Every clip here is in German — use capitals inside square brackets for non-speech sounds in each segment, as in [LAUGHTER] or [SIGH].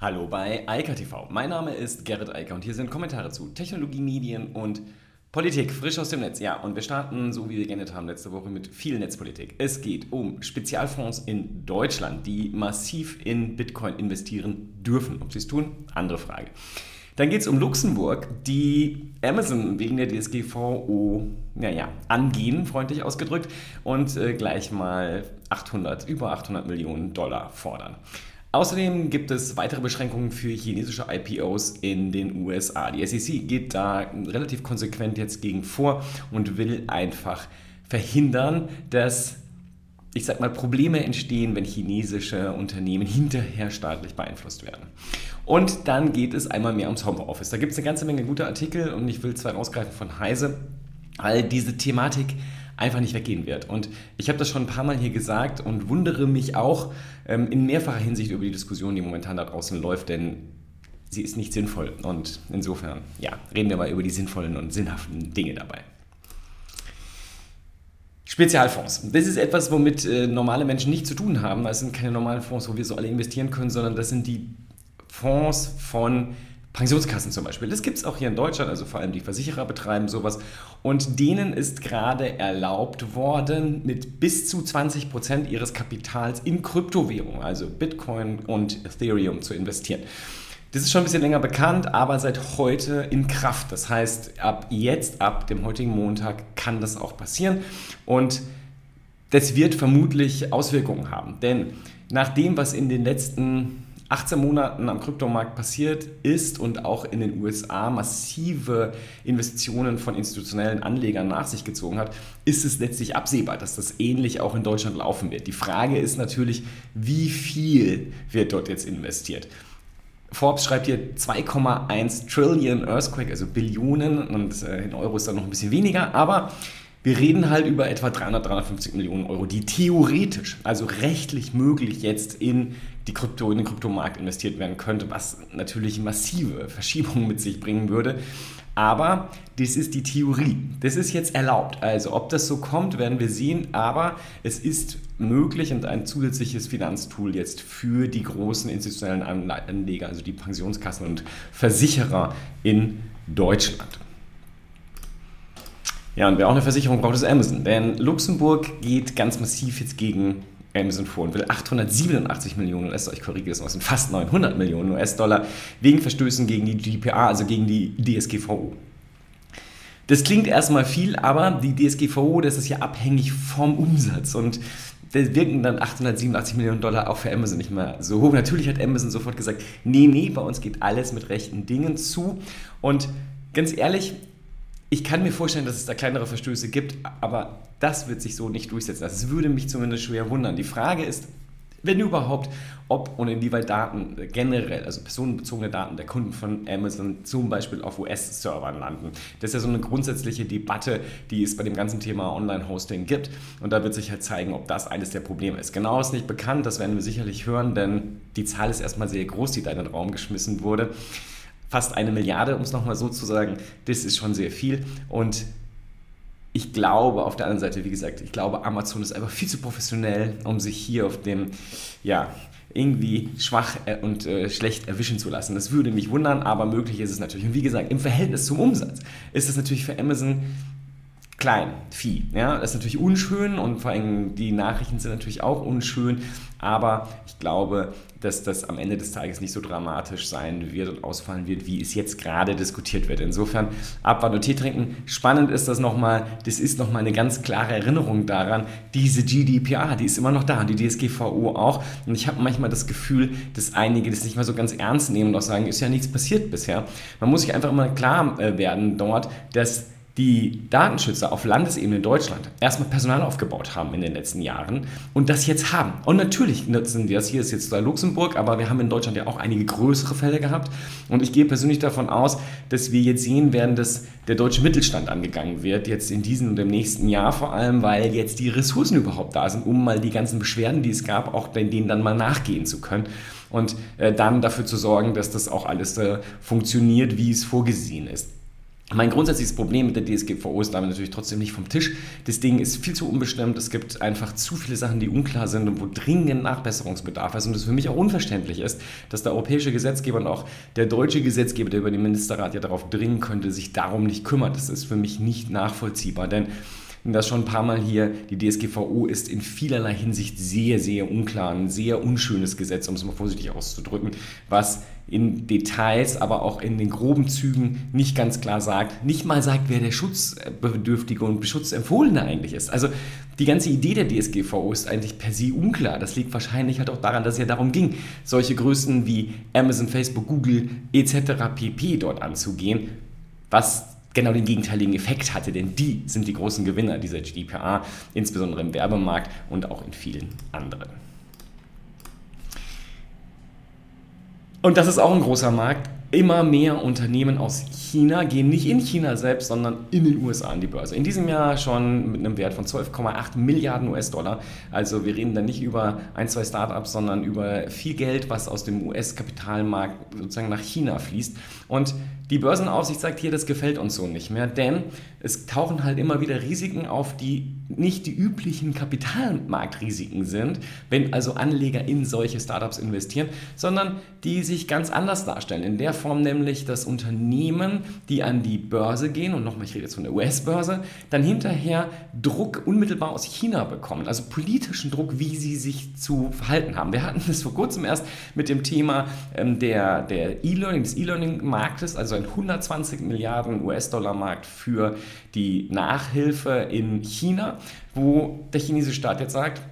Hallo bei Eika TV. Mein Name ist Gerrit Eiker und hier sind Kommentare zu Technologie, Medien und Politik frisch aus dem Netz. Ja, und wir starten, so wie wir geendet haben letzte Woche, mit viel Netzpolitik. Es geht um Spezialfonds in Deutschland, die massiv in Bitcoin investieren dürfen. Ob sie es tun, andere Frage. Dann geht es um Luxemburg, die Amazon wegen der DSGVO, naja, angehen, freundlich ausgedrückt, und äh, gleich mal 800, über 800 Millionen Dollar fordern. Außerdem gibt es weitere Beschränkungen für chinesische IPOs in den USA. Die SEC geht da relativ konsequent jetzt gegen vor und will einfach verhindern, dass ich sag mal, Probleme entstehen, wenn chinesische Unternehmen hinterher staatlich beeinflusst werden. Und dann geht es einmal mehr ums Homeoffice. Da gibt es eine ganze Menge guter Artikel und ich will zwei rausgreifen von Heise, weil diese Thematik einfach nicht weggehen wird. Und ich habe das schon ein paar Mal hier gesagt und wundere mich auch ähm, in mehrfacher Hinsicht über die Diskussion, die momentan da draußen läuft, denn sie ist nicht sinnvoll. Und insofern, ja, reden wir mal über die sinnvollen und sinnhaften Dinge dabei. Spezialfonds. Das ist etwas, womit äh, normale Menschen nichts zu tun haben. Das sind keine normalen Fonds, wo wir so alle investieren können, sondern das sind die Fonds von Pensionskassen zum Beispiel. Das gibt es auch hier in Deutschland, also vor allem die Versicherer betreiben sowas. Und denen ist gerade erlaubt worden, mit bis zu 20 Prozent ihres Kapitals in Kryptowährungen, also Bitcoin und Ethereum, zu investieren. Das ist schon ein bisschen länger bekannt, aber seit heute in Kraft. Das heißt, ab jetzt, ab dem heutigen Montag, kann das auch passieren. Und das wird vermutlich Auswirkungen haben. Denn nach dem, was in den letzten 18 Monaten am Kryptomarkt passiert ist und auch in den USA massive Investitionen von institutionellen Anlegern nach sich gezogen hat, ist es letztlich absehbar, dass das ähnlich auch in Deutschland laufen wird. Die Frage ist natürlich, wie viel wird dort jetzt investiert? Forbes schreibt hier 2,1 Trillion Earthquake, also Billionen und äh, in Euro ist dann noch ein bisschen weniger, aber wir reden halt über etwa 300, 350 Millionen Euro, die theoretisch, also rechtlich möglich jetzt in, die Krypto, in den Kryptomarkt investiert werden könnte, was natürlich massive Verschiebungen mit sich bringen würde. Aber das ist die Theorie. Das ist jetzt erlaubt. Also ob das so kommt, werden wir sehen. Aber es ist möglich und ein zusätzliches Finanztool jetzt für die großen institutionellen Anleger, also die Pensionskassen und Versicherer in Deutschland. Ja, und wer auch eine Versicherung braucht, ist Amazon. Denn Luxemburg geht ganz massiv jetzt gegen Amazon vor und will 887 Millionen US-Dollar, ich korrigiere das mal, sind fast 900 Millionen US-Dollar wegen Verstößen gegen die GDPR, also gegen die DSGVO. Das klingt erstmal viel, aber die DSGVO, das ist ja abhängig vom Umsatz und da wirken dann 887 Millionen Dollar auch für Amazon nicht mehr so hoch. Natürlich hat Amazon sofort gesagt, nee, nee, bei uns geht alles mit rechten Dingen zu und ganz ehrlich, ich kann mir vorstellen, dass es da kleinere Verstöße gibt, aber das wird sich so nicht durchsetzen. Das würde mich zumindest schwer wundern. Die Frage ist, wenn überhaupt, ob und inwieweit Daten generell, also personenbezogene Daten der Kunden von Amazon zum Beispiel auf US-Servern landen. Das ist ja so eine grundsätzliche Debatte, die es bei dem ganzen Thema Online-Hosting gibt. Und da wird sich halt zeigen, ob das eines der Probleme ist. Genau ist nicht bekannt, das werden wir sicherlich hören, denn die Zahl ist erstmal sehr groß, die da in den Raum geschmissen wurde fast eine Milliarde, um es nochmal so zu sagen. Das ist schon sehr viel. Und ich glaube auf der anderen Seite, wie gesagt, ich glaube, Amazon ist einfach viel zu professionell, um sich hier auf dem, ja, irgendwie schwach äh, und äh, schlecht erwischen zu lassen. Das würde mich wundern, aber möglich ist es natürlich. Und wie gesagt, im Verhältnis zum Umsatz ist es natürlich für Amazon klein, Vieh. Ja, das ist natürlich unschön und vor allem die Nachrichten sind natürlich auch unschön, aber ich glaube, dass das am Ende des Tages nicht so dramatisch sein wird und ausfallen wird, wie es jetzt gerade diskutiert wird. Insofern Abwarten und Tee trinken. Spannend ist das nochmal, das ist nochmal eine ganz klare Erinnerung daran, diese GDPR, die ist immer noch da und die DSGVO auch. Und ich habe manchmal das Gefühl, dass einige das nicht mal so ganz ernst nehmen und auch sagen, ist ja nichts passiert bisher. Man muss sich einfach immer klar äh, werden dort, dass die Datenschützer auf Landesebene in Deutschland erstmal Personal aufgebaut haben in den letzten Jahren und das jetzt haben. Und natürlich nutzen wir das hier, ist jetzt Luxemburg, aber wir haben in Deutschland ja auch einige größere Fälle gehabt. Und ich gehe persönlich davon aus, dass wir jetzt sehen werden, dass der deutsche Mittelstand angegangen wird, jetzt in diesem und im nächsten Jahr vor allem, weil jetzt die Ressourcen überhaupt da sind, um mal die ganzen Beschwerden, die es gab, auch denen dann mal nachgehen zu können und äh, dann dafür zu sorgen, dass das auch alles äh, funktioniert, wie es vorgesehen ist. Mein grundsätzliches Problem mit der DSGVO ist damit natürlich trotzdem nicht vom Tisch. Das Ding ist viel zu unbestimmt. Es gibt einfach zu viele Sachen, die unklar sind und wo dringend Nachbesserungsbedarf ist. Und es für mich auch unverständlich ist, dass der europäische Gesetzgeber und auch der deutsche Gesetzgeber, der über den Ministerrat ja darauf dringen könnte, sich darum nicht kümmert. Das ist für mich nicht nachvollziehbar. Denn das schon ein paar Mal hier, die DSGVO ist in vielerlei Hinsicht sehr, sehr unklar, ein sehr unschönes Gesetz, um es mal vorsichtig auszudrücken, was in Details, aber auch in den groben Zügen nicht ganz klar sagt, nicht mal sagt, wer der Schutzbedürftige und Schutzempfohlene eigentlich ist. Also die ganze Idee der DSGVO ist eigentlich per se unklar. Das liegt wahrscheinlich halt auch daran, dass es ja darum ging, solche Größen wie Amazon, Facebook, Google etc. pp. dort anzugehen, was genau den gegenteiligen Effekt hatte, denn die sind die großen Gewinner dieser GDPR, insbesondere im Werbemarkt und auch in vielen anderen. Und das ist auch ein großer Markt. Immer mehr Unternehmen aus China gehen nicht in China selbst, sondern in den USA an die Börse. In diesem Jahr schon mit einem Wert von 12,8 Milliarden US-Dollar. Also wir reden da nicht über ein, zwei Startups, sondern über viel Geld, was aus dem US-Kapitalmarkt sozusagen nach China fließt. Und die Börsenaufsicht sagt hier, das gefällt uns so nicht mehr, denn es tauchen halt immer wieder Risiken auf, die nicht die üblichen Kapitalmarktrisiken sind, wenn also Anleger in solche Startups investieren, sondern die sich ganz anders darstellen. In der Form nämlich, dass Unternehmen, die an die Börse gehen, und nochmal, ich rede jetzt von der US-Börse, dann hinterher Druck unmittelbar aus China bekommen, also politischen Druck, wie sie sich zu verhalten haben. Wir hatten das vor kurzem erst mit dem Thema ähm, der, der E-Learning, des E-Learning-Marktes, also ein 120 Milliarden US-Dollar-Markt für die Nachhilfe in China, wo der chinesische Staat jetzt sagt,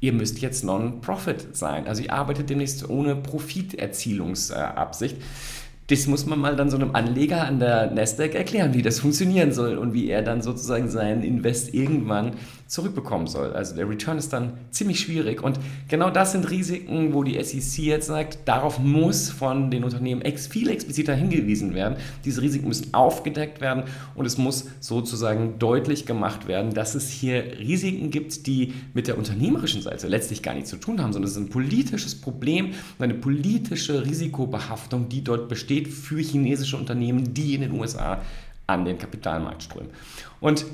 ihr müsst jetzt Non-Profit sein. Also ihr arbeitet demnächst ohne Profiterzielungsabsicht. Das muss man mal dann so einem Anleger an der Nasdaq erklären, wie das funktionieren soll und wie er dann sozusagen seinen Invest irgendwann zurückbekommen soll. Also der Return ist dann ziemlich schwierig und genau das sind Risiken, wo die SEC jetzt sagt, darauf muss von den Unternehmen ex viel expliziter hingewiesen werden. Diese Risiken müssen aufgedeckt werden und es muss sozusagen deutlich gemacht werden, dass es hier Risiken gibt, die mit der unternehmerischen Seite letztlich gar nichts zu tun haben, sondern es ist ein politisches Problem und eine politische Risikobehaftung, die dort besteht für chinesische Unternehmen, die in den USA an den Kapitalmarkt strömen. Und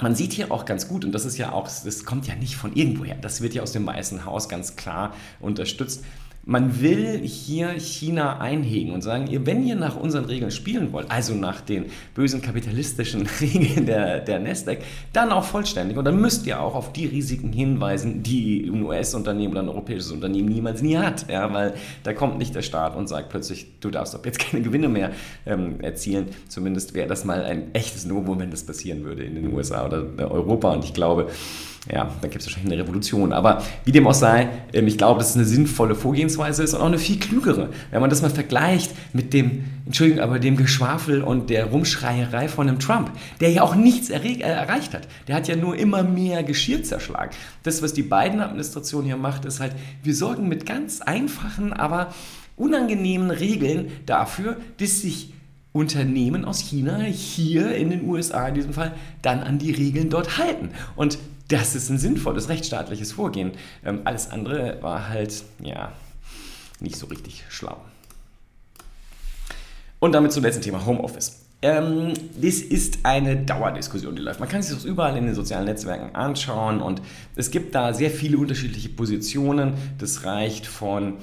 man sieht hier auch ganz gut, und das ist ja auch, das kommt ja nicht von irgendwoher, das wird ja aus dem Weißen Haus ganz klar unterstützt, man will hier China einhegen und sagen, wenn ihr nach unseren Regeln spielen wollt, also nach den bösen kapitalistischen [LAUGHS] Regeln der, der Nasdaq, dann auch vollständig. Und dann müsst ihr auch auf die Risiken hinweisen, die ein US-Unternehmen oder ein europäisches Unternehmen niemals nie hat. Ja, weil da kommt nicht der Staat und sagt plötzlich, du darfst ab jetzt [LAUGHS] keine Gewinne mehr ähm, erzielen. Zumindest wäre das mal ein echtes Novum, wenn das passieren würde in den USA oder Europa. Und ich glaube, ja, dann gibt es wahrscheinlich eine Revolution. Aber wie dem auch sei, ähm, ich glaube, dass es eine sinnvolle Vorgehensweise ist und auch eine viel klügere. Wenn man das mal vergleicht mit dem, Entschuldigung, aber dem Geschwafel und der Rumschreierei von einem Trump, der ja auch nichts äh, erreicht hat. Der hat ja nur immer mehr Geschirr zerschlagen. Das, was die beiden Administration hier macht, ist halt, wir sorgen mit ganz einfachen, aber unangenehmen Regeln dafür, dass sich Unternehmen aus China hier in den USA in diesem Fall dann an die Regeln dort halten. Und das ist ein sinnvolles rechtsstaatliches Vorgehen. Ähm, alles andere war halt, ja, nicht so richtig schlau. Und damit zum letzten Thema Homeoffice. Ähm, das ist eine Dauerdiskussion, die läuft. Man kann sich das überall in den sozialen Netzwerken anschauen und es gibt da sehr viele unterschiedliche Positionen. Das reicht von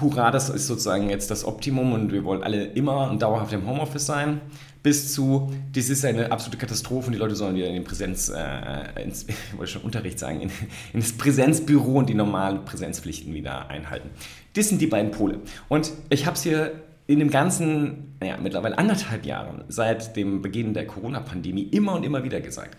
Hurra, das ist sozusagen jetzt das Optimum und wir wollen alle immer und dauerhaft im Homeoffice sein, bis zu, das ist eine absolute Katastrophe und die Leute sollen wieder in den Präsenz, äh, ins, [LAUGHS] ich wollte schon Unterricht sagen, in, in das Präsenzbüro und die normalen Präsenzpflichten wieder einhalten. Das sind die beiden Pole. Und ich habe es hier in dem ganzen, naja, mittlerweile anderthalb Jahren, seit dem Beginn der Corona-Pandemie immer und immer wieder gesagt.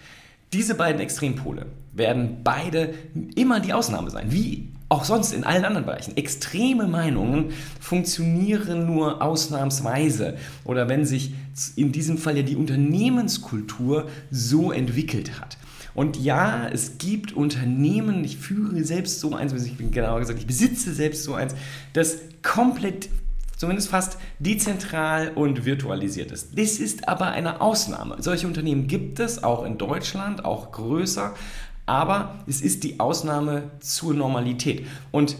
Diese beiden Extrempole werden beide immer die Ausnahme sein. Wie auch sonst in allen anderen Bereichen. Extreme Meinungen funktionieren nur ausnahmsweise oder wenn sich in diesem Fall ja die Unternehmenskultur so entwickelt hat. Und ja, es gibt Unternehmen, ich führe selbst so eins, ich bin genauer gesagt, ich besitze selbst so eins, das komplett zumindest fast dezentral und virtualisiert ist. Das ist aber eine Ausnahme. Solche Unternehmen gibt es auch in Deutschland, auch größer, aber es ist die Ausnahme zur Normalität. Und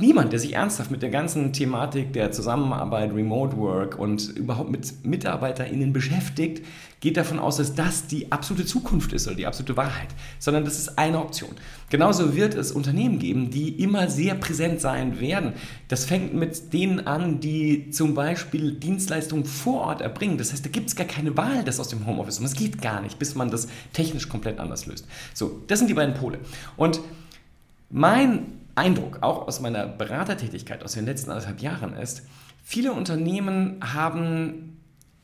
Niemand, der sich ernsthaft mit der ganzen Thematik der Zusammenarbeit, Remote Work und überhaupt mit MitarbeiterInnen beschäftigt, geht davon aus, dass das die absolute Zukunft ist oder die absolute Wahrheit, sondern das ist eine Option. Genauso wird es Unternehmen geben, die immer sehr präsent sein werden. Das fängt mit denen an, die zum Beispiel Dienstleistungen vor Ort erbringen. Das heißt, da gibt es gar keine Wahl, das aus dem Homeoffice. Und es geht gar nicht, bis man das technisch komplett anders löst. So, das sind die beiden Pole. Und mein Eindruck, auch aus meiner Beratertätigkeit aus den letzten anderthalb Jahren ist, viele Unternehmen haben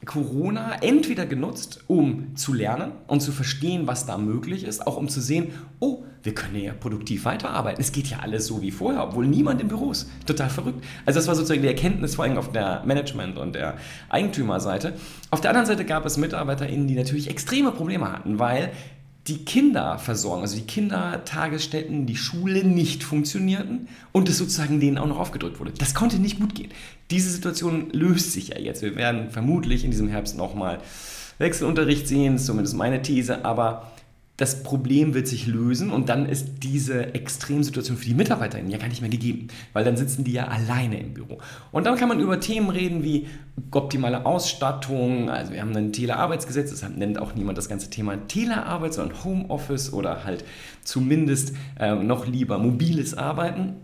Corona entweder genutzt, um zu lernen und zu verstehen, was da möglich ist, auch um zu sehen, oh, wir können ja produktiv weiterarbeiten. Es geht ja alles so wie vorher, obwohl niemand im Büro ist. Total verrückt. Also das war sozusagen die Erkenntnis vor allem auf der Management- und der Eigentümerseite. Auf der anderen Seite gab es MitarbeiterInnen, die natürlich extreme Probleme hatten, weil die Kinderversorgung, also die Kindertagesstätten, die Schule nicht funktionierten und es sozusagen denen auch noch aufgedrückt wurde. Das konnte nicht gut gehen. Diese Situation löst sich ja jetzt. Wir werden vermutlich in diesem Herbst nochmal Wechselunterricht sehen, ist zumindest meine These, aber das Problem wird sich lösen und dann ist diese Extremsituation für die MitarbeiterInnen ja gar nicht mehr gegeben, weil dann sitzen die ja alleine im Büro. Und dann kann man über Themen reden wie optimale Ausstattung, also wir haben ein Telearbeitsgesetz, deshalb nennt auch niemand das ganze Thema Telearbeit, sondern Homeoffice oder halt zumindest äh, noch lieber mobiles Arbeiten.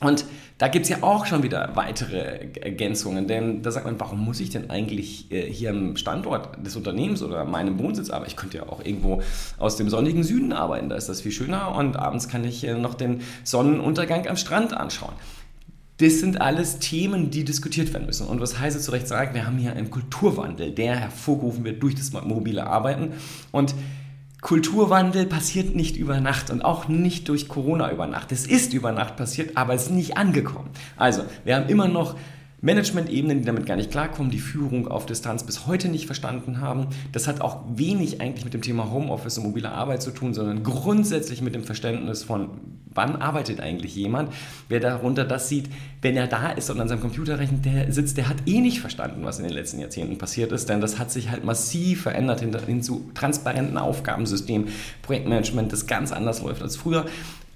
Und da gibt es ja auch schon wieder weitere Ergänzungen, denn da sagt man, warum muss ich denn eigentlich äh, hier am Standort des Unternehmens oder meinem Wohnsitz arbeiten? Ich könnte ja auch irgendwo aus dem sonnigen Süden arbeiten, da ist das viel schöner und abends kann ich äh, noch den Sonnenuntergang am Strand anschauen. Das sind alles Themen, die diskutiert werden müssen. Und was Heise zu Recht sagt, wir haben hier einen Kulturwandel, der hervorgerufen wird durch das mobile Arbeiten. Und Kulturwandel passiert nicht über Nacht und auch nicht durch Corona über Nacht. Es ist über Nacht passiert, aber es ist nicht angekommen. Also, wir haben immer noch Management-Ebenen, die damit gar nicht klarkommen, die Führung auf Distanz bis heute nicht verstanden haben. Das hat auch wenig eigentlich mit dem Thema Homeoffice und mobile Arbeit zu tun, sondern grundsätzlich mit dem Verständnis von, wann arbeitet eigentlich jemand. Wer darunter das sieht, wenn er da ist und an seinem Computer rechnet, der sitzt, der hat eh nicht verstanden, was in den letzten Jahrzehnten passiert ist, denn das hat sich halt massiv verändert hin, hin zu transparenten Aufgabensystemen, Projektmanagement, das ganz anders läuft als früher.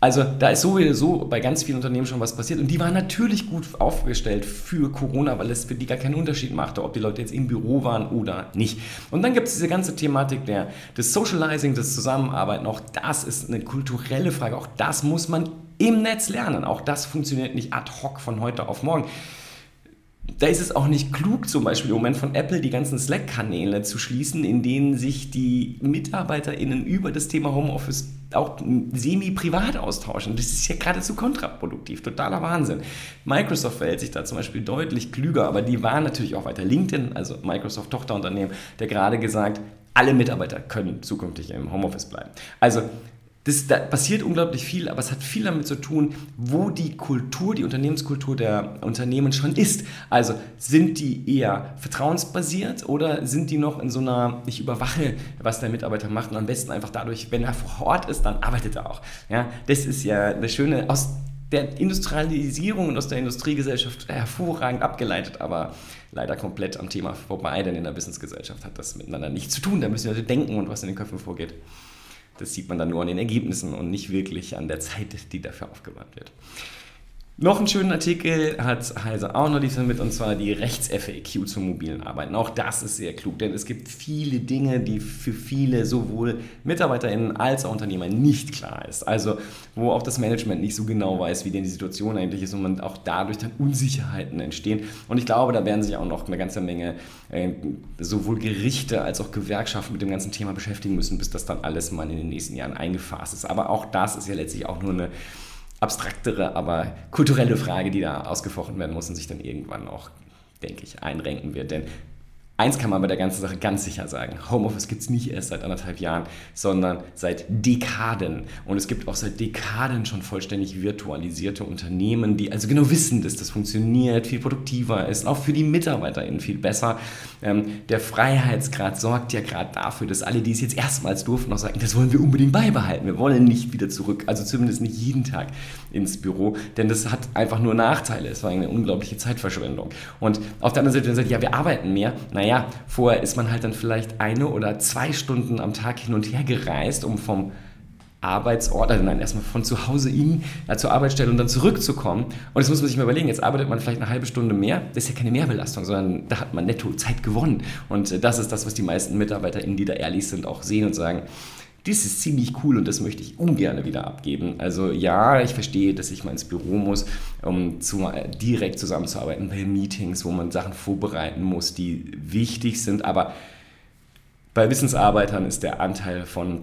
Also da ist sowieso bei ganz vielen Unternehmen schon was passiert und die waren natürlich gut aufgestellt für Corona, weil es für die gar keinen Unterschied machte, ob die Leute jetzt im Büro waren oder nicht. Und dann gibt es diese ganze Thematik der, des Socializing, des Zusammenarbeiten. Auch das ist eine kulturelle Frage. Auch das muss man im Netz lernen. Auch das funktioniert nicht ad hoc von heute auf morgen da ist es auch nicht klug, zum Beispiel im Moment von Apple die ganzen Slack-Kanäle zu schließen, in denen sich die MitarbeiterInnen über das Thema Homeoffice auch semi-privat austauschen. Das ist ja geradezu kontraproduktiv, totaler Wahnsinn. Microsoft verhält sich da zum Beispiel deutlich klüger, aber die waren natürlich auch weiter. LinkedIn, also Microsoft Tochterunternehmen, der gerade gesagt, alle Mitarbeiter können zukünftig im Homeoffice bleiben. Also das, da passiert unglaublich viel, aber es hat viel damit zu tun, wo die Kultur, die Unternehmenskultur der Unternehmen schon ist. Also sind die eher vertrauensbasiert oder sind die noch in so einer, ich überwache, was der Mitarbeiter macht und am besten einfach dadurch, wenn er vor Ort ist, dann arbeitet er auch. Ja, das ist ja das Schöne aus der Industrialisierung und aus der Industriegesellschaft hervorragend abgeleitet, aber leider komplett am Thema vorbei, denn in der Wissensgesellschaft hat das miteinander nichts zu tun. Da müssen wir denken und was in den Köpfen vorgeht. Das sieht man dann nur an den Ergebnissen und nicht wirklich an der Zeit, die dafür aufgewandt wird. Noch einen schönen Artikel hat Heise auch noch liefern mit, und zwar die Rechts-FAQ zum mobilen Arbeiten. Auch das ist sehr klug, denn es gibt viele Dinge, die für viele sowohl MitarbeiterInnen als auch Unternehmer nicht klar ist. Also, wo auch das Management nicht so genau weiß, wie denn die Situation eigentlich ist und man auch dadurch dann Unsicherheiten entstehen. Und ich glaube, da werden sich auch noch eine ganze Menge äh, sowohl Gerichte als auch Gewerkschaften mit dem ganzen Thema beschäftigen müssen, bis das dann alles mal in den nächsten Jahren eingefasst ist. Aber auch das ist ja letztlich auch nur eine abstraktere, aber kulturelle Frage, die da ausgefochten werden muss und sich dann irgendwann auch, denke ich, einrenken wird. Denn Eins kann man bei der ganzen Sache ganz sicher sagen. Homeoffice gibt es nicht erst seit anderthalb Jahren, sondern seit Dekaden. Und es gibt auch seit Dekaden schon vollständig virtualisierte Unternehmen, die also genau wissen, dass das funktioniert, viel produktiver ist, auch für die MitarbeiterInnen viel besser. Ähm, der Freiheitsgrad sorgt ja gerade dafür, dass alle, die es jetzt erstmals durften, noch sagen, das wollen wir unbedingt beibehalten. Wir wollen nicht wieder zurück, also zumindest nicht jeden Tag ins Büro, denn das hat einfach nur Nachteile. Es war eine unglaubliche Zeitverschwendung. Und auf der anderen Seite, sagt, ja, wir arbeiten mehr. Naja, naja, vorher ist man halt dann vielleicht eine oder zwei Stunden am Tag hin und her gereist, um vom Arbeitsort, also nein, erstmal von zu Hause in, äh, zur Arbeitsstelle und dann zurückzukommen. Und das muss man sich mal überlegen. Jetzt arbeitet man vielleicht eine halbe Stunde mehr. Das ist ja keine Mehrbelastung, sondern da hat man netto Zeit gewonnen. Und äh, das ist das, was die meisten MitarbeiterInnen, die da ehrlich sind, auch sehen und sagen, das ist ziemlich cool und das möchte ich ungern wieder abgeben. Also ja, ich verstehe, dass ich mal ins Büro muss, um zu, direkt zusammenzuarbeiten bei Meetings, wo man Sachen vorbereiten muss, die wichtig sind. Aber bei Wissensarbeitern ist der Anteil von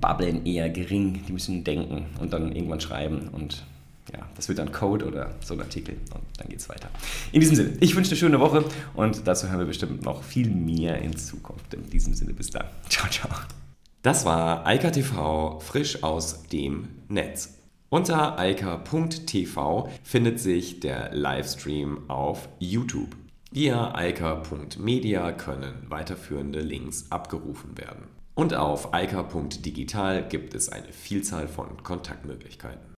Babbeln eher gering. Die müssen denken und dann irgendwann schreiben und ja, das wird dann Code oder so ein Artikel und dann geht es weiter. In diesem Sinne, ich wünsche eine schöne Woche und dazu hören wir bestimmt noch viel mehr in Zukunft. In diesem Sinne, bis dann. Ciao, ciao. Das war Eika TV frisch aus dem Netz. Unter eika.tv findet sich der Livestream auf YouTube. Via eika.media können weiterführende Links abgerufen werden. Und auf eika.digital gibt es eine Vielzahl von Kontaktmöglichkeiten.